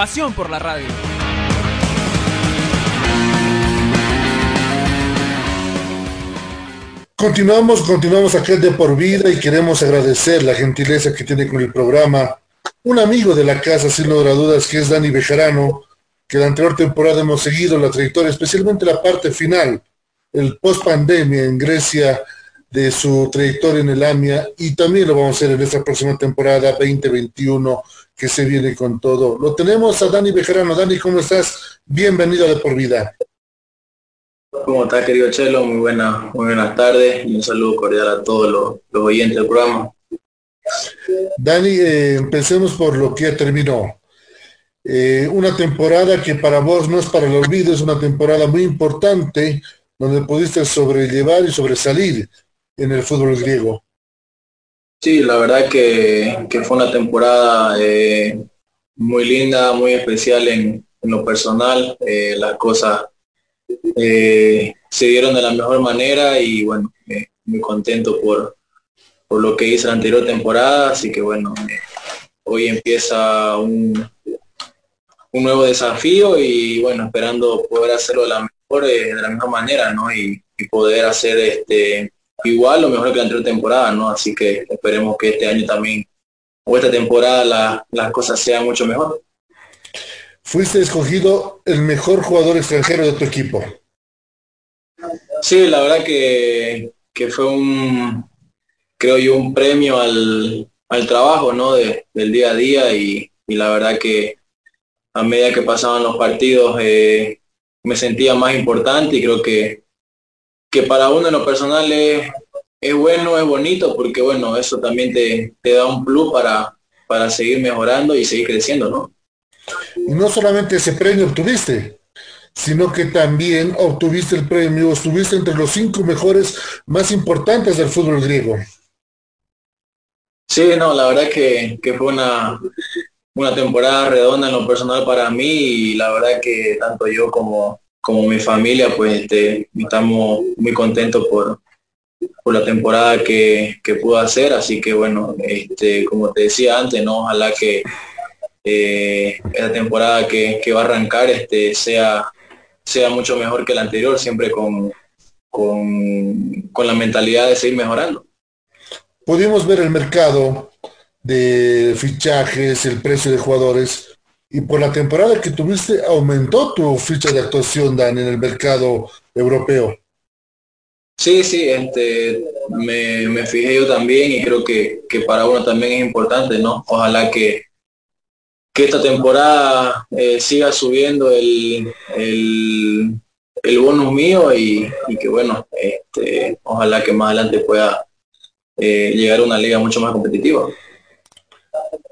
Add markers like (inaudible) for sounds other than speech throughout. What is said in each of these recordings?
Pasión por la radio. Continuamos, continuamos aquí de por vida y queremos agradecer la gentileza que tiene con el programa un amigo de la casa, sin lugar a dudas, que es Dani Bejarano, que la anterior temporada hemos seguido la trayectoria, especialmente la parte final, el post pandemia en Grecia de su trayectoria en el AMIA y también lo vamos a hacer en esta próxima temporada 2021 que se viene con todo. Lo tenemos a Dani Bejarano. Dani, ¿cómo estás? Bienvenido De Por Vida. ¿Cómo estás, querido Chelo? Muy, buena, muy buenas tardes y un saludo cordial a todos los, los oyentes del programa. Dani, eh, empecemos por lo que terminó. Eh, una temporada que para vos no es para el olvido, es una temporada muy importante donde pudiste sobrellevar y sobresalir en el fútbol griego. Sí, la verdad que, que fue una temporada eh, muy linda, muy especial en, en lo personal. Eh, las cosas eh, se dieron de la mejor manera y bueno, muy contento por, por lo que hice la anterior temporada, así que bueno, hoy empieza un, un nuevo desafío y bueno, esperando poder hacerlo de la mejor, de la mejor manera, ¿no? Y, y poder hacer este igual o mejor que la anterior temporada, ¿no? Así que esperemos que este año también, o esta temporada, la, las cosas sean mucho mejor. Fuiste escogido el mejor jugador extranjero de tu equipo. Sí, la verdad que, que fue un, creo yo, un premio al, al trabajo, ¿no? De, del día a día y, y, la verdad que a medida que pasaban los partidos eh, me sentía más importante y creo que que para uno en lo personal es, es bueno, es bonito, porque bueno, eso también te, te da un plus para, para seguir mejorando y seguir creciendo, ¿no? Y no solamente ese premio obtuviste, sino que también obtuviste el premio, estuviste entre los cinco mejores más importantes del fútbol griego. Sí, no, la verdad que, que fue una, una temporada redonda en lo personal para mí y la verdad que tanto yo como, como mi familia, pues este, estamos muy contentos por, por la temporada que, que pudo hacer, así que bueno, este, como te decía antes, no, ojalá que eh, esta temporada que, que, va a arrancar este, sea, sea mucho mejor que la anterior, siempre con, con, con la mentalidad de seguir mejorando. Pudimos ver el mercado de fichajes, el precio de jugadores, y por la temporada que tuviste aumentó tu ficha de actuación, Dan, en el mercado europeo. Sí, sí, este, me, me fijé yo también y creo que, que, para uno también es importante, ¿no? Ojalá que, que esta temporada eh, siga subiendo el, el, el bonus mío y, y, que bueno, este, ojalá que más adelante pueda eh, llegar a una liga mucho más competitiva.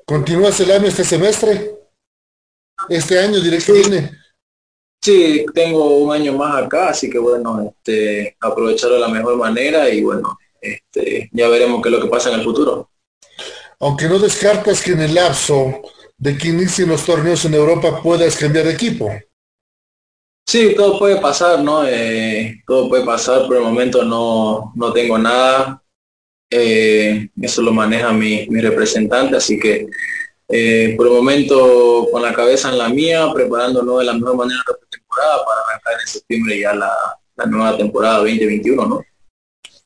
¿Continúas el año este semestre? Este año directo viene. Sí, tengo un año más acá, así que bueno, este, aprovecharlo de la mejor manera y bueno, este, ya veremos qué es lo que pasa en el futuro. Aunque no descartas que en el lapso de que inicien los torneos en Europa puedas cambiar de equipo. Sí, todo puede pasar, ¿no? Eh, todo puede pasar, por el momento no, no tengo nada. Eh, eso lo maneja mi, mi representante, así que eh, por el momento con la cabeza en la mía, preparándonos de la mejor manera la temporada para arrancar en septiembre ya la, la, nueva temporada 2021, ¿no?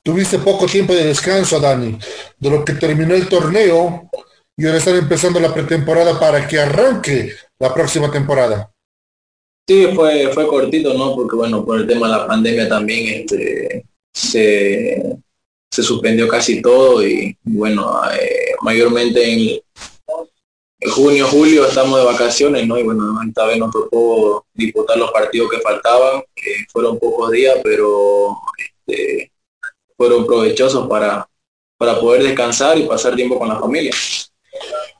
Tuviste poco tiempo de descanso, Dani, de lo que terminó el torneo y ahora están empezando la pretemporada para que arranque la próxima temporada. Sí, fue, fue cortito, ¿no? Porque bueno, por el tema de la pandemia también este, se, se suspendió casi todo y bueno, eh, mayormente en junio, julio estamos de vacaciones, ¿no? Y bueno, esta vez nos tocó disputar los partidos que faltaban, que fueron pocos días, pero este, fueron provechosos para, para poder descansar y pasar tiempo con la familia.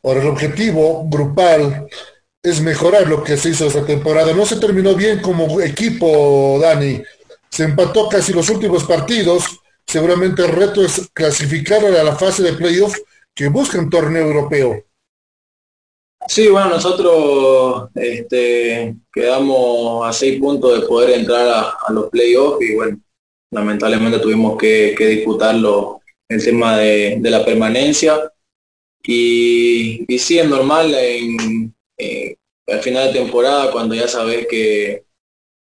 Ahora, el objetivo grupal es mejorar lo que se hizo esta temporada. No se terminó bien como equipo, Dani. Se empató casi los últimos partidos. Seguramente el reto es clasificar a la fase de playoff que busca un torneo europeo. Sí, bueno, nosotros este, quedamos a seis puntos de poder entrar a, los playoffs y bueno, lamentablemente tuvimos que, disputarlo el tema de, la permanencia. Y, y, sí, es normal en, eh, al final de temporada, cuando ya sabes que,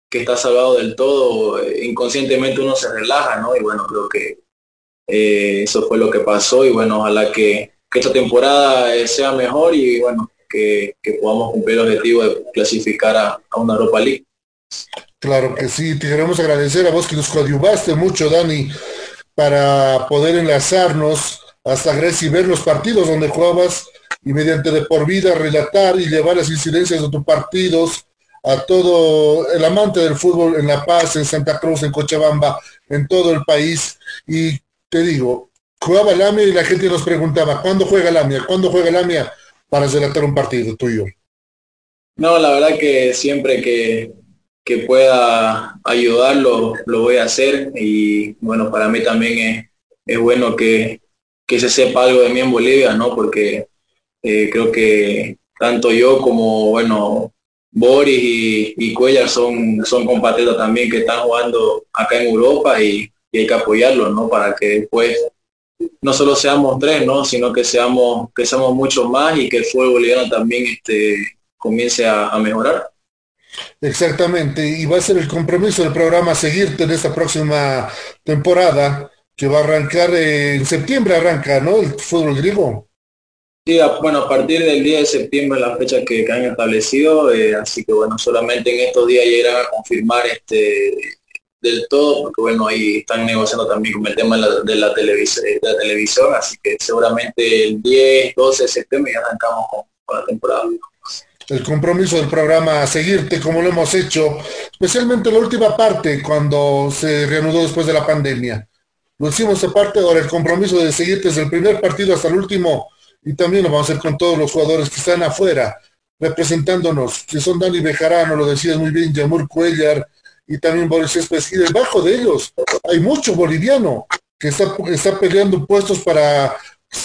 que está salvado del todo, eh, inconscientemente uno se relaja, ¿no? Y bueno, creo que eh, eso fue lo que pasó y bueno, ojalá que, que esta temporada sea mejor y bueno, que, podamos cumplir el objetivo de clasificar a, una Europa League. Claro que sí, te queremos agradecer a vos que nos coadyuvaste mucho, Dani, para poder enlazarnos hasta Grecia y ver los partidos donde jugabas y mediante de por vida relatar y llevar las incidencias de tus partidos a todo el amante del fútbol en La Paz, en Santa Cruz, en Cochabamba, en todo el país. Y te digo, jugaba Lamia y la gente nos preguntaba, ¿cuándo juega Lamia? ¿Cuándo juega Lamia? Para relatar un partido tuyo? No, la verdad que siempre que, que pueda ayudarlo, lo voy a hacer y bueno, para mí también es, es bueno que, que, se sepa algo de mí en Bolivia, ¿no? Porque eh, creo que tanto yo como, bueno, Boris y, y Cuellar son, son compatriotas también que están jugando acá en Europa y, y hay que apoyarlos, ¿no? Para que después no solo seamos tres, ¿no? sino que seamos, que seamos mucho más y que el fútbol boliviano también este, comience a, mejorar. Exactamente, y va a ser el compromiso del programa seguirte en esta próxima temporada que va a arrancar en septiembre, arranca, ¿no? El fútbol griego. Sí, bueno, a partir del día de septiembre la fecha que, han establecido, eh, así que bueno, solamente en estos días ya irán a confirmar este del todo, porque bueno, ahí están negociando también con el tema de la, de la, televisión, así que seguramente el 10, 12 de septiembre ya arrancamos con, la temporada. El compromiso del programa a seguirte como lo hemos hecho, especialmente la última parte cuando se reanudó después de la pandemia. Lo hicimos aparte ahora el compromiso de seguirte desde el primer partido hasta el último y también lo vamos a hacer con todos los jugadores que están afuera representándonos, que son Dani Bejarano, lo decías muy bien, Yamur Cuellar, y también Boris Céspedes. Y debajo de ellos hay mucho boliviano que está, está peleando puestos para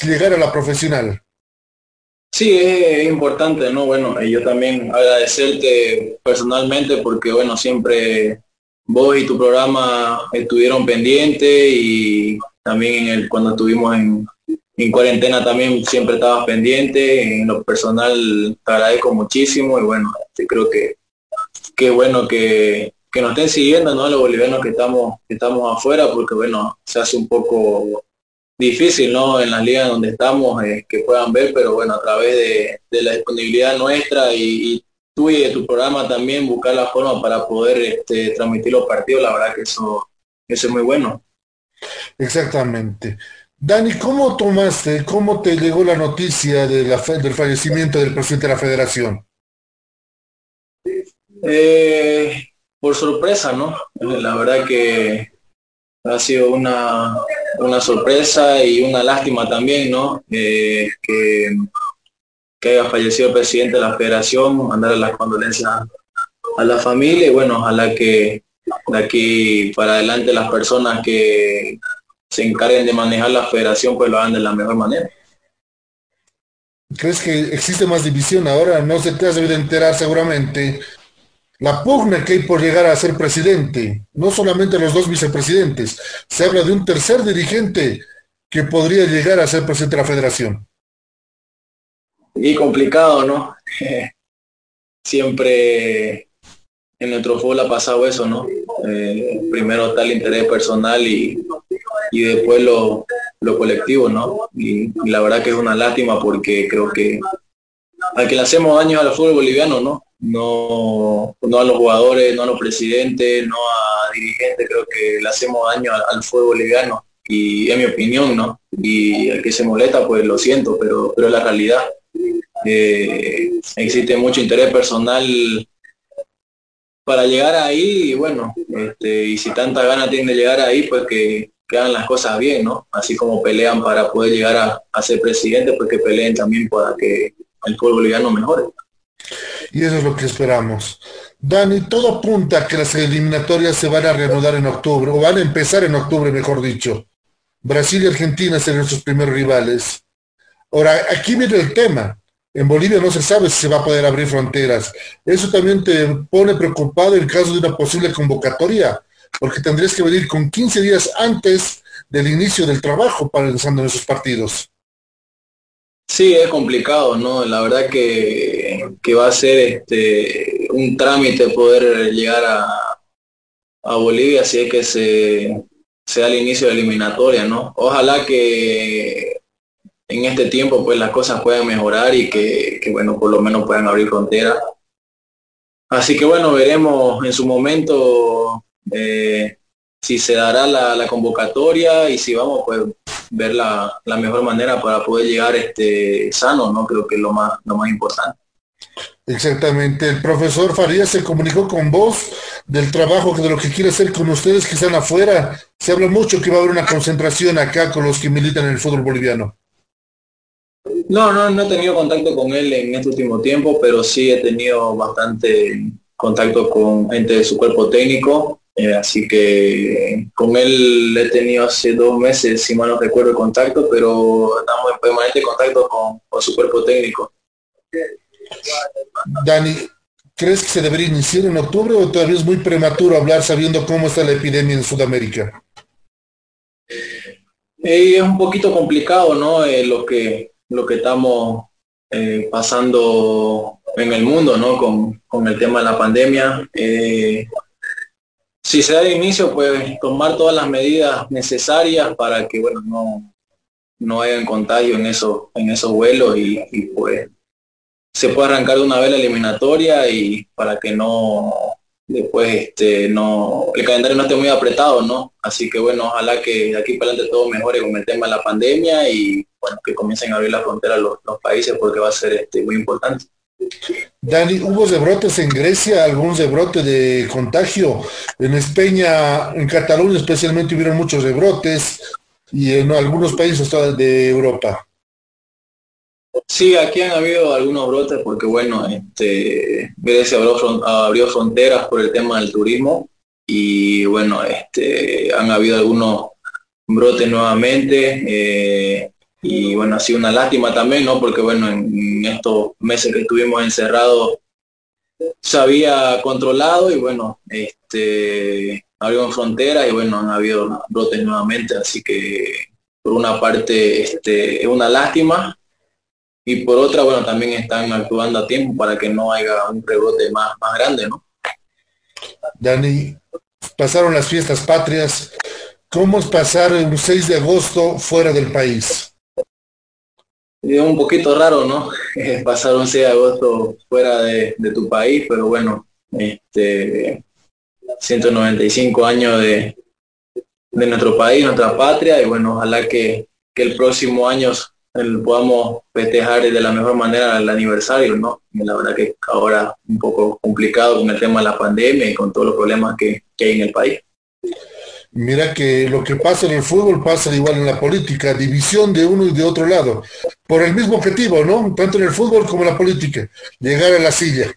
llegar a la profesional. Sí, es importante, ¿no? Bueno, yo también agradecerte personalmente porque, bueno, siempre vos y tu programa estuvieron pendientes y también cuando estuvimos en, en cuarentena también siempre estabas pendiente. En lo personal te agradezco muchísimo y bueno, creo que qué bueno que, que nos estén siguiendo, ¿no? Los bolivianos que estamos, que estamos afuera, porque bueno, se hace un poco difícil, ¿no? En las ligas donde estamos, eh, que puedan ver, pero bueno, a través de, la disponibilidad nuestra y, tú y de tu programa también buscar la forma para poder este, transmitir los partidos, la verdad que eso, eso es muy bueno. Exactamente. Dani, ¿cómo tomaste, cómo te llegó la noticia de la, del fallecimiento del presidente de la federación? Eh, por sorpresa, ¿no? La verdad que ha sido una, una sorpresa y una lástima también, ¿no? Eh, que, que haya fallecido el presidente de la federación, mandarle las condolencias a la familia y bueno, ojalá que de aquí para adelante las personas que se encarguen de manejar la federación pues lo hagan de la mejor manera. ¿Crees que existe más división ahora? No se te has debido enterar seguramente la pugna que hay por llegar a ser presidente, no solamente los dos vicepresidentes, se habla de un tercer dirigente que podría llegar a ser presidente de la federación. Y complicado, ¿no? (laughs) Siempre en nuestro fútbol ha pasado eso, ¿no? Eh, primero está el interés personal y, y después lo, lo colectivo, ¿no? Y, y, la verdad que es una lástima porque creo que al que le hacemos daño al fútbol boliviano, ¿no? No, no a los jugadores, no a los presidentes, no a dirigentes, creo que le hacemos daño al, fuego boliviano y es mi opinión, ¿no? Y el que se molesta, pues lo siento, pero, pero la realidad. Eh, existe mucho interés personal para llegar ahí y bueno, este, y si tanta gana tienen de llegar ahí, pues que, que, hagan las cosas bien, ¿no? Así como pelean para poder llegar a, ser presidente, pues que peleen también para que el pueblo boliviano mejore. Y eso es lo que esperamos. Dani, todo apunta a que las eliminatorias se van a reanudar en octubre, o van a empezar en octubre, mejor dicho. Brasil y Argentina serán nuestros primeros rivales. Ahora, aquí viene el tema. En Bolivia no se sabe si se va a poder abrir fronteras. Eso también te pone preocupado en caso de una posible convocatoria, porque tendrías que venir con 15 días antes del inicio del trabajo para pensando en esos partidos. Sí, es complicado, ¿no? La verdad que, que va a ser este un trámite poder llegar a, a Bolivia si es que se, sea el inicio de la eliminatoria, ¿no? Ojalá que en este tiempo pues las cosas puedan mejorar y que, que bueno, por lo menos puedan abrir fronteras. Así que bueno, veremos en su momento eh, si se dará la, la, convocatoria y si vamos pues ver la, la, mejor manera para poder llegar este sano, ¿no? Creo que es lo más, lo más importante. Exactamente. El profesor Farías se comunicó con vos del trabajo, de lo que quiere hacer con ustedes que están afuera. Se habla mucho que va a haber una concentración acá con los que militan en el fútbol boliviano. No, no, no he tenido contacto con él en este último tiempo, pero sí he tenido bastante contacto con gente de su cuerpo técnico. Eh, así que con él he tenido hace dos meses, si mal no recuerdo, contacto, pero estamos en permanente contacto con, con su cuerpo técnico. Dani, ¿crees que se debería iniciar en octubre o todavía es muy prematuro hablar sabiendo cómo está la epidemia en Sudamérica? Eh, es un poquito complicado, ¿no? Eh, lo que lo que estamos eh, pasando en el mundo, ¿no? Con, con, el tema de la pandemia. Eh, si se da de inicio, pues tomar todas las medidas necesarias para que, bueno, no, no haya contagio en esos, en esos vuelos y pues se puede arrancar de una vez la eliminatoria y para que no después este no el calendario no esté muy apretado no así que bueno ojalá que aquí para adelante todo mejore con el tema de la pandemia y bueno que comiencen a abrir la frontera los, los países porque va a ser este muy importante Dani, ¿hubo rebrotes en Grecia, algún rebrote de contagio? En España, en Cataluña especialmente hubieron muchos rebrotes y en algunos países de Europa. Sí, aquí han habido algunos brotes porque, bueno, este, Grecia abrió, fronteras por el tema del turismo y, bueno, este, han habido algunos brotes nuevamente eh, y, bueno, ha sido una lástima también, ¿no? Porque, bueno, en, estos meses que estuvimos encerrados se había controlado y, bueno, este, abrieron fronteras y, bueno, han habido brotes nuevamente, así que, por una parte, este, es una lástima y por otra, bueno, también están actuando a tiempo para que no haya un rebrote más, más grande, ¿no? Dani, pasaron las fiestas patrias. ¿Cómo es pasar un 6 de agosto fuera del país? Es un poquito raro, ¿no? (laughs) pasar un 6 de agosto fuera de, de tu país, pero bueno, este 195 años de, de nuestro país, nuestra patria, y bueno, ojalá que, que el próximo año el, podamos festejar de la mejor manera el aniversario, ¿no? La verdad que ahora un poco complicado con el tema de la pandemia y con todos los problemas que, que hay en el país. Mira que lo que pasa en el fútbol pasa igual en la política, división de uno y de otro lado, por el mismo objetivo, ¿no? Tanto en el fútbol como en la política, llegar a la silla.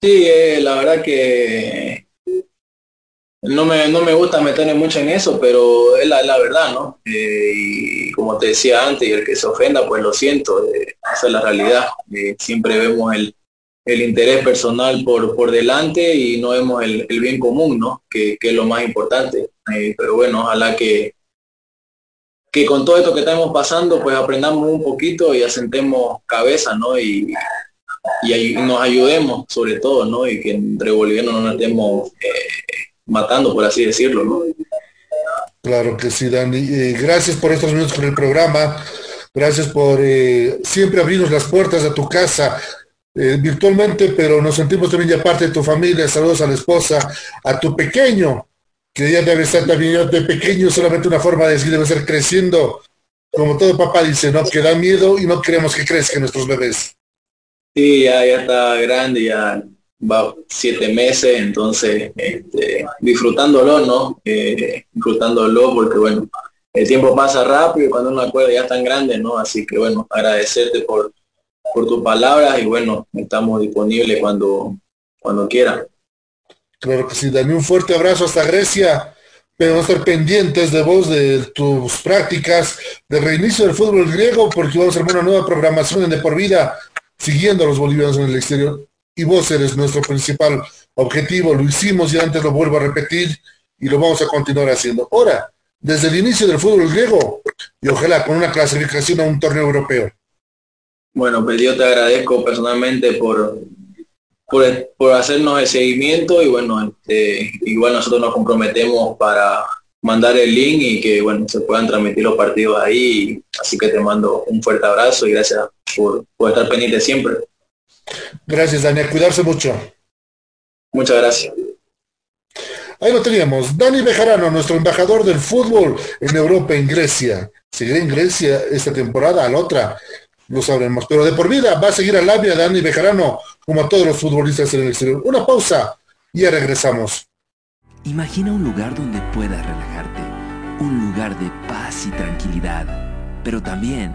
Sí, eh, la verdad que no me, no me gusta meterme mucho en eso, pero es la, la verdad, ¿no? Eh, y como te decía antes, y el que se ofenda, pues lo siento, eh, esa es la realidad. Eh, siempre vemos el, el, interés personal por, por delante y no vemos el, el bien común, ¿no? Que, que, es lo más importante. Eh, pero bueno, ojalá que, que con todo esto que estamos pasando, pues aprendamos un poquito y asentemos cabeza, ¿no? Y, y, y nos ayudemos sobre todo, ¿no? Y que entre bolivianos no nos estemos matando, por así decirlo, ¿no? Claro que sí, Dani. Eh, gracias por estos minutos con el programa. Gracias por eh, siempre abrirnos las puertas de tu casa eh, virtualmente, pero nos sentimos también ya parte de tu familia. Saludos a la esposa, a tu pequeño, que ya debe estar también de pequeño, solamente una forma de decir, debe ser creciendo. Como todo papá dice, ¿no? Que da miedo y no queremos que crezcan nuestros bebés. Sí, ya, ya está grande, ya va siete meses, entonces este, disfrutándolo, ¿no? Eh, disfrutándolo porque, bueno, el tiempo pasa rápido y cuando uno acuerda ya tan grande, ¿no? Así que, bueno, agradecerte por, por tus palabras y bueno, estamos disponibles cuando, cuando quiera. Claro que sí, Dani, un fuerte abrazo hasta Grecia. Pero vamos a estar pendientes de vos, de tus prácticas, del reinicio del fútbol griego, porque vamos a hacer una nueva programación en De Por Vida, siguiendo a los bolivianos en el exterior. Y vos eres nuestro principal objetivo. Lo hicimos y antes lo vuelvo a repetir y lo vamos a continuar haciendo. Ahora, desde el inicio del fútbol griego y ojalá con una clasificación a un torneo europeo. Bueno, pues yo te agradezco personalmente por, por, hacernos el seguimiento y bueno, este, igual nosotros nos comprometemos para mandar el link y que bueno, se puedan transmitir los partidos ahí. Así que te mando un fuerte abrazo y gracias por, por estar pendiente siempre. Gracias, Daniel. Cuidarse mucho. Muchas gracias. Ahí lo teníamos, Dani Bejarano, nuestro embajador del fútbol en Europa, en Grecia. Seguirá en Grecia esta temporada, a la otra, lo sabremos. Pero de por vida va a seguir a Labia Dani Bejarano, como a todos los futbolistas en el exterior. Una pausa y ya regresamos. Imagina un lugar donde puedas relajarte, un lugar de paz y tranquilidad, pero también